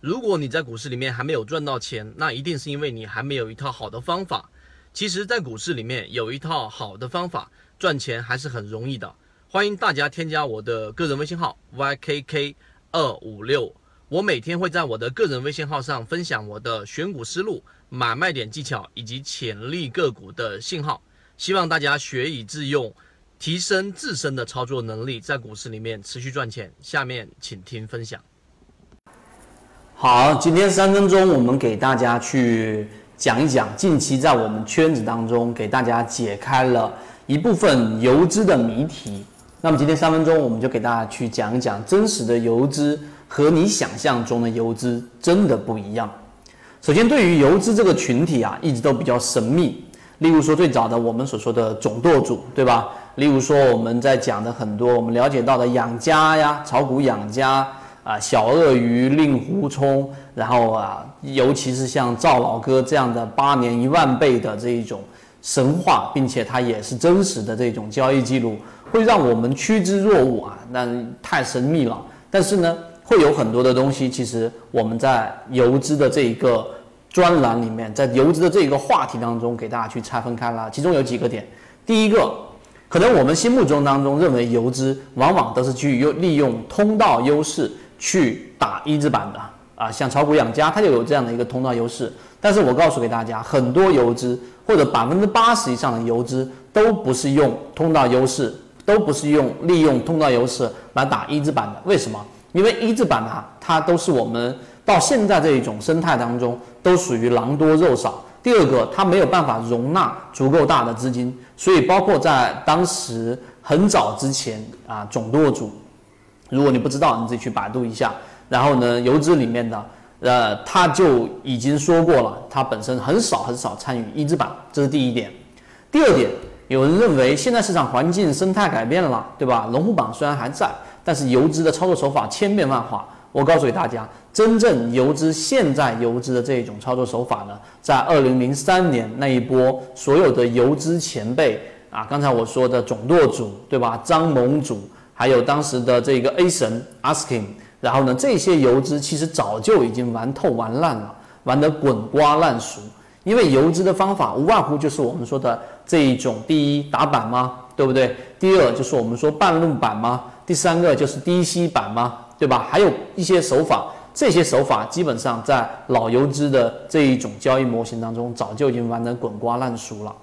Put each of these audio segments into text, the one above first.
如果你在股市里面还没有赚到钱，那一定是因为你还没有一套好的方法。其实，在股市里面有一套好的方法，赚钱还是很容易的。欢迎大家添加我的个人微信号 ykk 二五六，我每天会在我的个人微信号上分享我的选股思路、买卖点技巧以及潜力个股的信号，希望大家学以致用，提升自身的操作能力，在股市里面持续赚钱。下面请听分享。好，今天三分钟，我们给大家去。讲一讲近期在我们圈子当中给大家解开了一部分游资的谜题。那么今天三分钟，我们就给大家去讲一讲真实的游资和你想象中的游资真的不一样。首先，对于游资这个群体啊，一直都比较神秘。例如说，最早的我们所说的总舵主，对吧？例如说，我们在讲的很多我们了解到的养家呀，炒股养家。啊，小鳄鱼令狐冲，然后啊，尤其是像赵老哥这样的八年一万倍的这一种神话，并且它也是真实的这种交易记录，会让我们趋之若鹜啊，那太神秘了。但是呢，会有很多的东西，其实我们在游资的这一个专栏里面，在游资的这一个话题当中，给大家去拆分开了。其中有几个点，第一个，可能我们心目中当中认为游资往往都是去用利用通道优势。去打一字板的啊，像炒股养家，它就有这样的一个通道优势。但是我告诉给大家，很多游资或者百分之八十以上的游资都不是用通道优势，都不是用利用通道优势来打一字板的。为什么？因为一字板啊，它都是我们到现在这一种生态当中都属于狼多肉少。第二个，它没有办法容纳足够大的资金，所以包括在当时很早之前啊，总舵主。如果你不知道，你自己去百度一下。然后呢，游资里面的，呃，他就已经说过了，他本身很少很少参与一字板，这是第一点。第二点，有人认为现在市场环境生态改变了，对吧？龙虎榜虽然还在，但是游资的操作手法千变万化。我告诉给大家，真正游资现在游资的这一种操作手法呢，在二零零三年那一波所有的游资前辈啊，刚才我说的总舵主，对吧？张盟主。还有当时的这个 A 神 Askin，然后呢，这些游资其实早就已经玩透玩烂了，玩得滚瓜烂熟。因为游资的方法无外乎就是我们说的这一种：第一，打板吗？对不对？第二，就是我们说半路板吗？第三个就是低吸板吗？对吧？还有一些手法，这些手法基本上在老游资的这一种交易模型当中，早就已经玩得滚瓜烂熟了。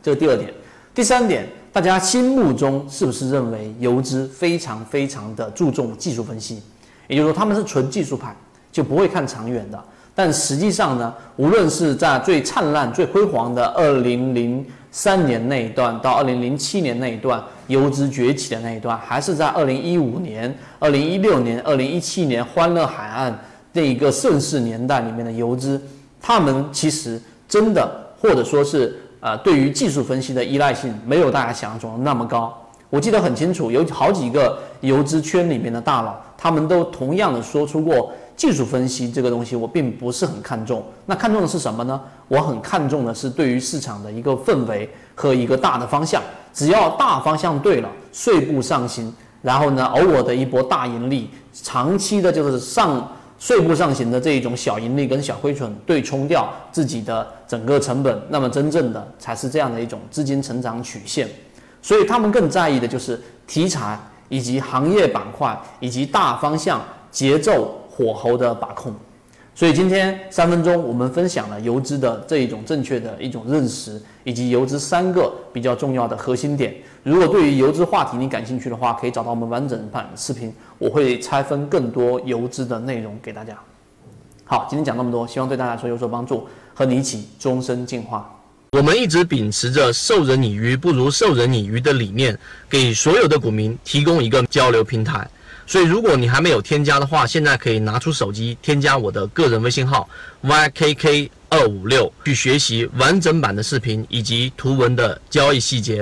这是第二点。第三点。大家心目中是不是认为游资非常非常的注重技术分析？也就是说，他们是纯技术派，就不会看长远的。但实际上呢，无论是在最灿烂、最辉煌的二零零三年那一段，到二零零七年那一段游资崛起的那一段，还是在二零一五年、二零一六年、二零一七年欢乐海岸那一个盛世年代里面的游资，他们其实真的，或者说是。呃，对于技术分析的依赖性没有大家想象中的那么高。我记得很清楚，有好几个游资圈里面的大佬，他们都同样的说出过，技术分析这个东西我并不是很看重。那看重的是什么呢？我很看重的是对于市场的一个氛围和一个大的方向。只要大方向对了，碎步上行，然后呢，偶尔的一波大盈利，长期的就是上。税负上行的这一种小盈利跟小亏损对冲掉自己的整个成本，那么真正的才是这样的一种资金成长曲线。所以他们更在意的就是题材以及行业板块以及大方向节奏火候的把控。所以今天三分钟，我们分享了游资的这一种正确的一种认识，以及游资三个比较重要的核心点。如果对于游资话题你感兴趣的话，可以找到我们完整版视频，我会拆分更多游资的内容给大家。好，今天讲那么多，希望对大家说有所帮助，和你一起终身进化。我们一直秉持着授人以鱼不如授人以渔的理念，给所有的股民提供一个交流平台。所以，如果你还没有添加的话，现在可以拿出手机添加我的个人微信号 ykk 二五六，去学习完整版的视频以及图文的交易细节。